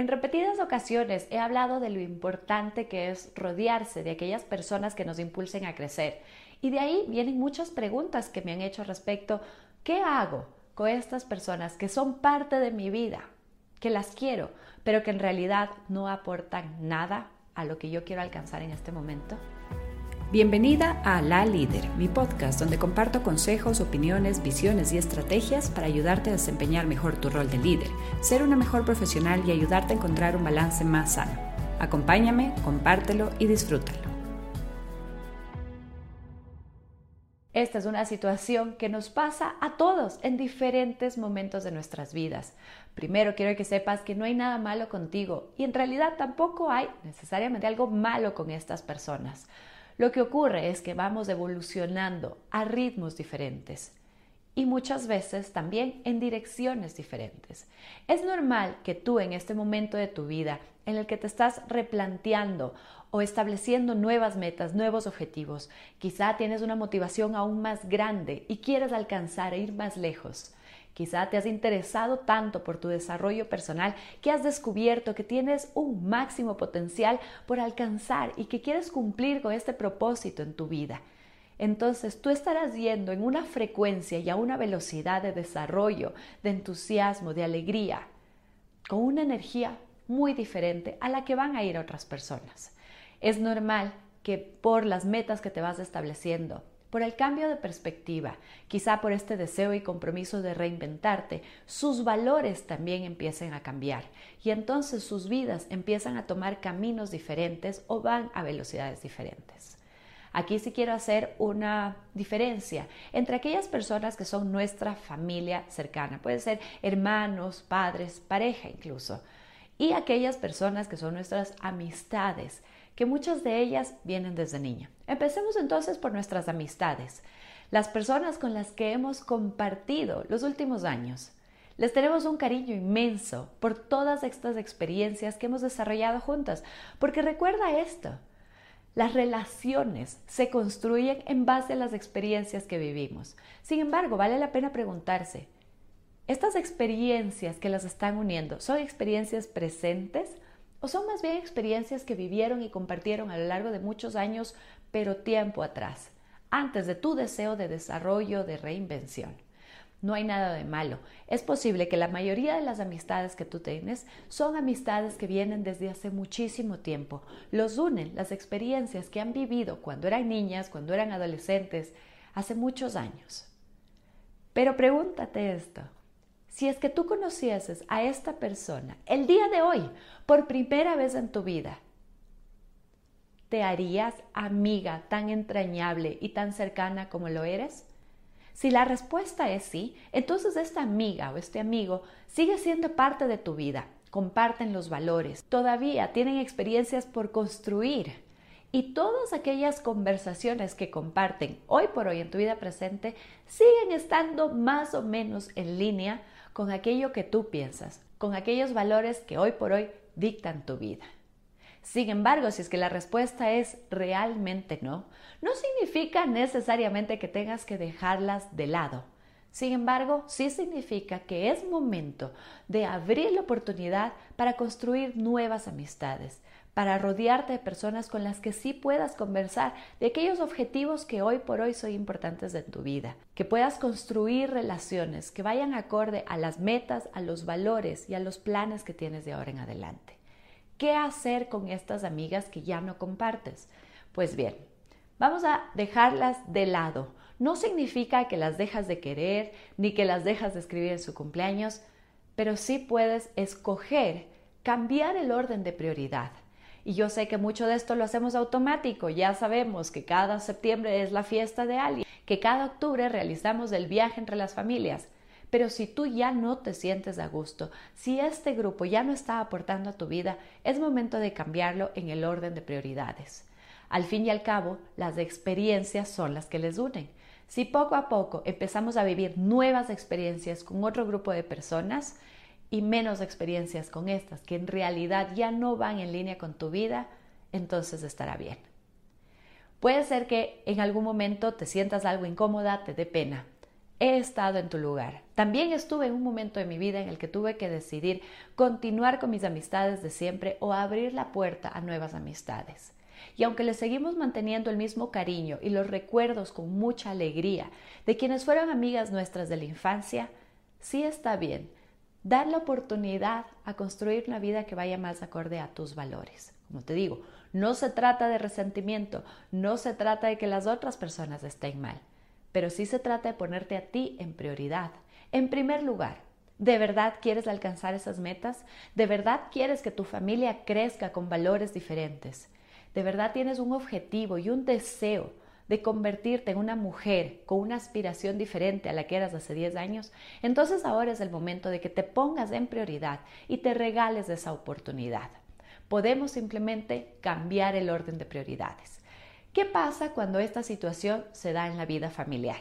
En repetidas ocasiones he hablado de lo importante que es rodearse de aquellas personas que nos impulsen a crecer. Y de ahí vienen muchas preguntas que me han hecho respecto, ¿qué hago con estas personas que son parte de mi vida, que las quiero, pero que en realidad no aportan nada a lo que yo quiero alcanzar en este momento? Bienvenida a La Líder, mi podcast donde comparto consejos, opiniones, visiones y estrategias para ayudarte a desempeñar mejor tu rol de líder, ser una mejor profesional y ayudarte a encontrar un balance más sano. Acompáñame, compártelo y disfrútalo. Esta es una situación que nos pasa a todos en diferentes momentos de nuestras vidas. Primero quiero que sepas que no hay nada malo contigo y en realidad tampoco hay necesariamente algo malo con estas personas. Lo que ocurre es que vamos evolucionando a ritmos diferentes y muchas veces también en direcciones diferentes. Es normal que tú en este momento de tu vida en el que te estás replanteando o estableciendo nuevas metas, nuevos objetivos, quizá tienes una motivación aún más grande y quieres alcanzar e ir más lejos. Quizá te has interesado tanto por tu desarrollo personal que has descubierto que tienes un máximo potencial por alcanzar y que quieres cumplir con este propósito en tu vida. Entonces tú estarás yendo en una frecuencia y a una velocidad de desarrollo, de entusiasmo, de alegría, con una energía muy diferente a la que van a ir otras personas. Es normal que por las metas que te vas estableciendo, por el cambio de perspectiva, quizá por este deseo y compromiso de reinventarte, sus valores también empiecen a cambiar. Y entonces sus vidas empiezan a tomar caminos diferentes o van a velocidades diferentes. Aquí sí quiero hacer una diferencia entre aquellas personas que son nuestra familia cercana, puede ser hermanos, padres, pareja incluso, y aquellas personas que son nuestras amistades, que muchas de ellas vienen desde niña. Empecemos entonces por nuestras amistades, las personas con las que hemos compartido los últimos años. Les tenemos un cariño inmenso por todas estas experiencias que hemos desarrollado juntas, porque recuerda esto, las relaciones se construyen en base a las experiencias que vivimos. Sin embargo, vale la pena preguntarse, ¿estas experiencias que las están uniendo son experiencias presentes ¿O son más bien experiencias que vivieron y compartieron a lo largo de muchos años, pero tiempo atrás, antes de tu deseo de desarrollo, de reinvención? No hay nada de malo. Es posible que la mayoría de las amistades que tú tienes son amistades que vienen desde hace muchísimo tiempo. Los unen las experiencias que han vivido cuando eran niñas, cuando eran adolescentes, hace muchos años. Pero pregúntate esto, si es que tú conocieses a esta persona el día de hoy por primera vez en tu vida, ¿te harías amiga tan entrañable y tan cercana como lo eres? Si la respuesta es sí, entonces esta amiga o este amigo sigue siendo parte de tu vida, comparten los valores, todavía tienen experiencias por construir y todas aquellas conversaciones que comparten hoy por hoy en tu vida presente siguen estando más o menos en línea con aquello que tú piensas, con aquellos valores que hoy por hoy dictan tu vida. Sin embargo, si es que la respuesta es realmente no, no significa necesariamente que tengas que dejarlas de lado. Sin embargo, sí significa que es momento de abrir la oportunidad para construir nuevas amistades, para rodearte de personas con las que sí puedas conversar de aquellos objetivos que hoy por hoy son importantes en tu vida, que puedas construir relaciones que vayan acorde a las metas, a los valores y a los planes que tienes de ahora en adelante. ¿Qué hacer con estas amigas que ya no compartes? Pues bien, vamos a dejarlas de lado. No significa que las dejas de querer ni que las dejas de escribir en su cumpleaños, pero sí puedes escoger cambiar el orden de prioridad y yo sé que mucho de esto lo hacemos automático, ya sabemos que cada septiembre es la fiesta de alguien, que cada octubre realizamos el viaje entre las familias. Pero si tú ya no te sientes a gusto, si este grupo ya no está aportando a tu vida, es momento de cambiarlo en el orden de prioridades. Al fin y al cabo, las experiencias son las que les unen. Si poco a poco empezamos a vivir nuevas experiencias con otro grupo de personas, y menos experiencias con estas que en realidad ya no van en línea con tu vida, entonces estará bien. Puede ser que en algún momento te sientas algo incómoda, te dé pena. he estado en tu lugar. También estuve en un momento de mi vida en el que tuve que decidir continuar con mis amistades de siempre o abrir la puerta a nuevas amistades. Y aunque le seguimos manteniendo el mismo cariño y los recuerdos con mucha alegría de quienes fueron amigas nuestras de la infancia, sí está bien dar la oportunidad a construir una vida que vaya más acorde a tus valores. Como te digo, no se trata de resentimiento, no se trata de que las otras personas estén mal, pero sí se trata de ponerte a ti en prioridad, en primer lugar. ¿De verdad quieres alcanzar esas metas? ¿De verdad quieres que tu familia crezca con valores diferentes? ¿De verdad tienes un objetivo y un deseo de convertirte en una mujer con una aspiración diferente a la que eras hace 10 años, entonces ahora es el momento de que te pongas en prioridad y te regales esa oportunidad. Podemos simplemente cambiar el orden de prioridades. ¿Qué pasa cuando esta situación se da en la vida familiar?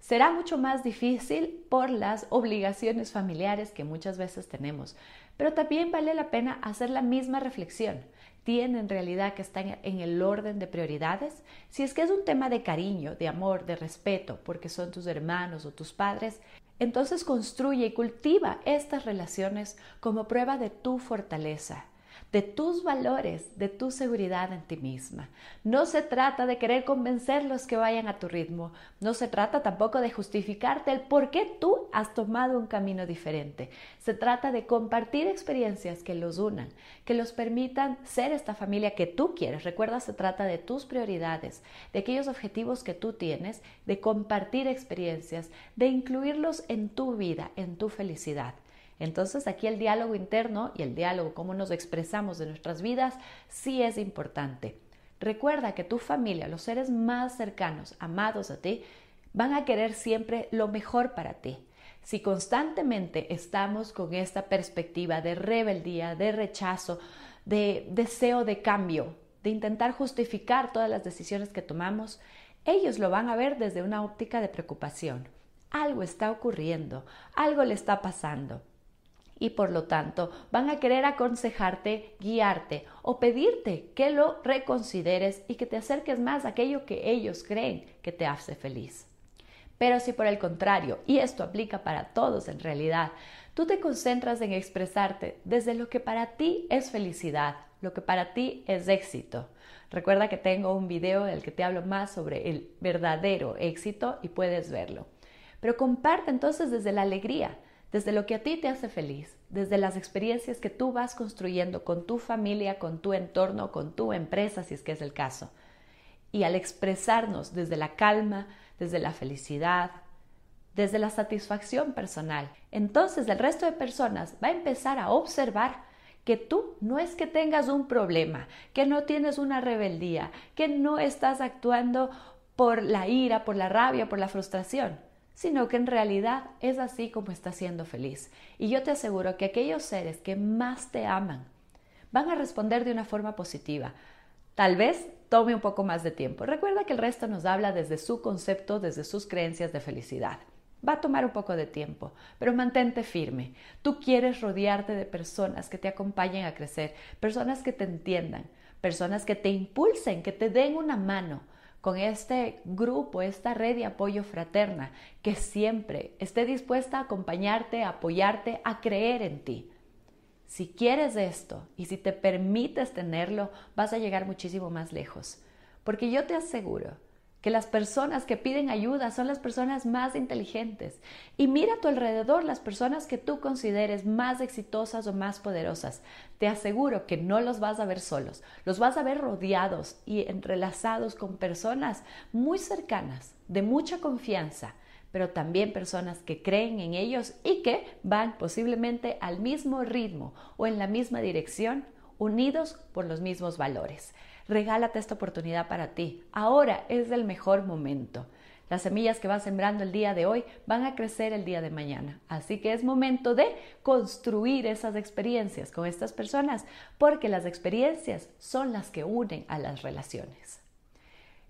Será mucho más difícil por las obligaciones familiares que muchas veces tenemos, pero también vale la pena hacer la misma reflexión. Tiene en realidad que estar en el orden de prioridades? Si es que es un tema de cariño, de amor, de respeto, porque son tus hermanos o tus padres, entonces construye y cultiva estas relaciones como prueba de tu fortaleza, de tus valores, de tu seguridad en ti misma. No se trata de querer convencerlos que vayan a tu ritmo, no se trata tampoco de justificarte el por qué tú has tomado un camino diferente. Se trata de compartir experiencias que los unan, que los permitan ser esta familia que tú quieres. Recuerda, se trata de tus prioridades, de aquellos objetivos que tú tienes, de compartir experiencias, de incluirlos en tu vida, en tu felicidad. Entonces aquí el diálogo interno y el diálogo, cómo nos expresamos de nuestras vidas, sí es importante. Recuerda que tu familia, los seres más cercanos, amados a ti, van a querer siempre lo mejor para ti. Si constantemente estamos con esta perspectiva de rebeldía, de rechazo, de deseo de cambio, de intentar justificar todas las decisiones que tomamos, ellos lo van a ver desde una óptica de preocupación. Algo está ocurriendo, algo le está pasando y por lo tanto van a querer aconsejarte, guiarte o pedirte que lo reconsideres y que te acerques más a aquello que ellos creen que te hace feliz. Pero si por el contrario, y esto aplica para todos en realidad, tú te concentras en expresarte desde lo que para ti es felicidad, lo que para ti es éxito. Recuerda que tengo un video en el que te hablo más sobre el verdadero éxito y puedes verlo. Pero comparte entonces desde la alegría, desde lo que a ti te hace feliz, desde las experiencias que tú vas construyendo con tu familia, con tu entorno, con tu empresa, si es que es el caso. Y al expresarnos desde la calma, desde la felicidad, desde la satisfacción personal, entonces el resto de personas va a empezar a observar que tú no es que tengas un problema, que no tienes una rebeldía, que no estás actuando por la ira, por la rabia, por la frustración sino que en realidad es así como estás siendo feliz. Y yo te aseguro que aquellos seres que más te aman van a responder de una forma positiva. Tal vez tome un poco más de tiempo. Recuerda que el resto nos habla desde su concepto, desde sus creencias de felicidad. Va a tomar un poco de tiempo, pero mantente firme. Tú quieres rodearte de personas que te acompañen a crecer, personas que te entiendan, personas que te impulsen, que te den una mano, con este grupo, esta red de apoyo fraterna, que siempre esté dispuesta a acompañarte, a apoyarte, a creer en ti. Si quieres esto y si te permites tenerlo, vas a llegar muchísimo más lejos. Porque yo te aseguro que las personas que piden ayuda son las personas más inteligentes. Y mira a tu alrededor las personas que tú consideres más exitosas o más poderosas. Te aseguro que no los vas a ver solos, los vas a ver rodeados y entrelazados con personas muy cercanas, de mucha confianza, pero también personas que creen en ellos y que van posiblemente al mismo ritmo o en la misma dirección, unidos por los mismos valores. Regálate esta oportunidad para ti. Ahora es el mejor momento. Las semillas que vas sembrando el día de hoy van a crecer el día de mañana. Así que es momento de construir esas experiencias con estas personas, porque las experiencias son las que unen a las relaciones.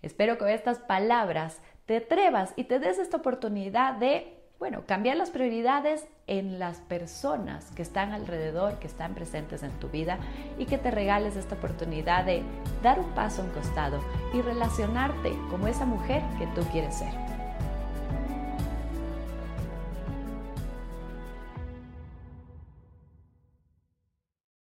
Espero que estas palabras te atrevas y te des esta oportunidad de bueno, cambiar las prioridades en las personas que están alrededor, que están presentes en tu vida y que te regales esta oportunidad de dar un paso a costado y relacionarte como esa mujer que tú quieres ser.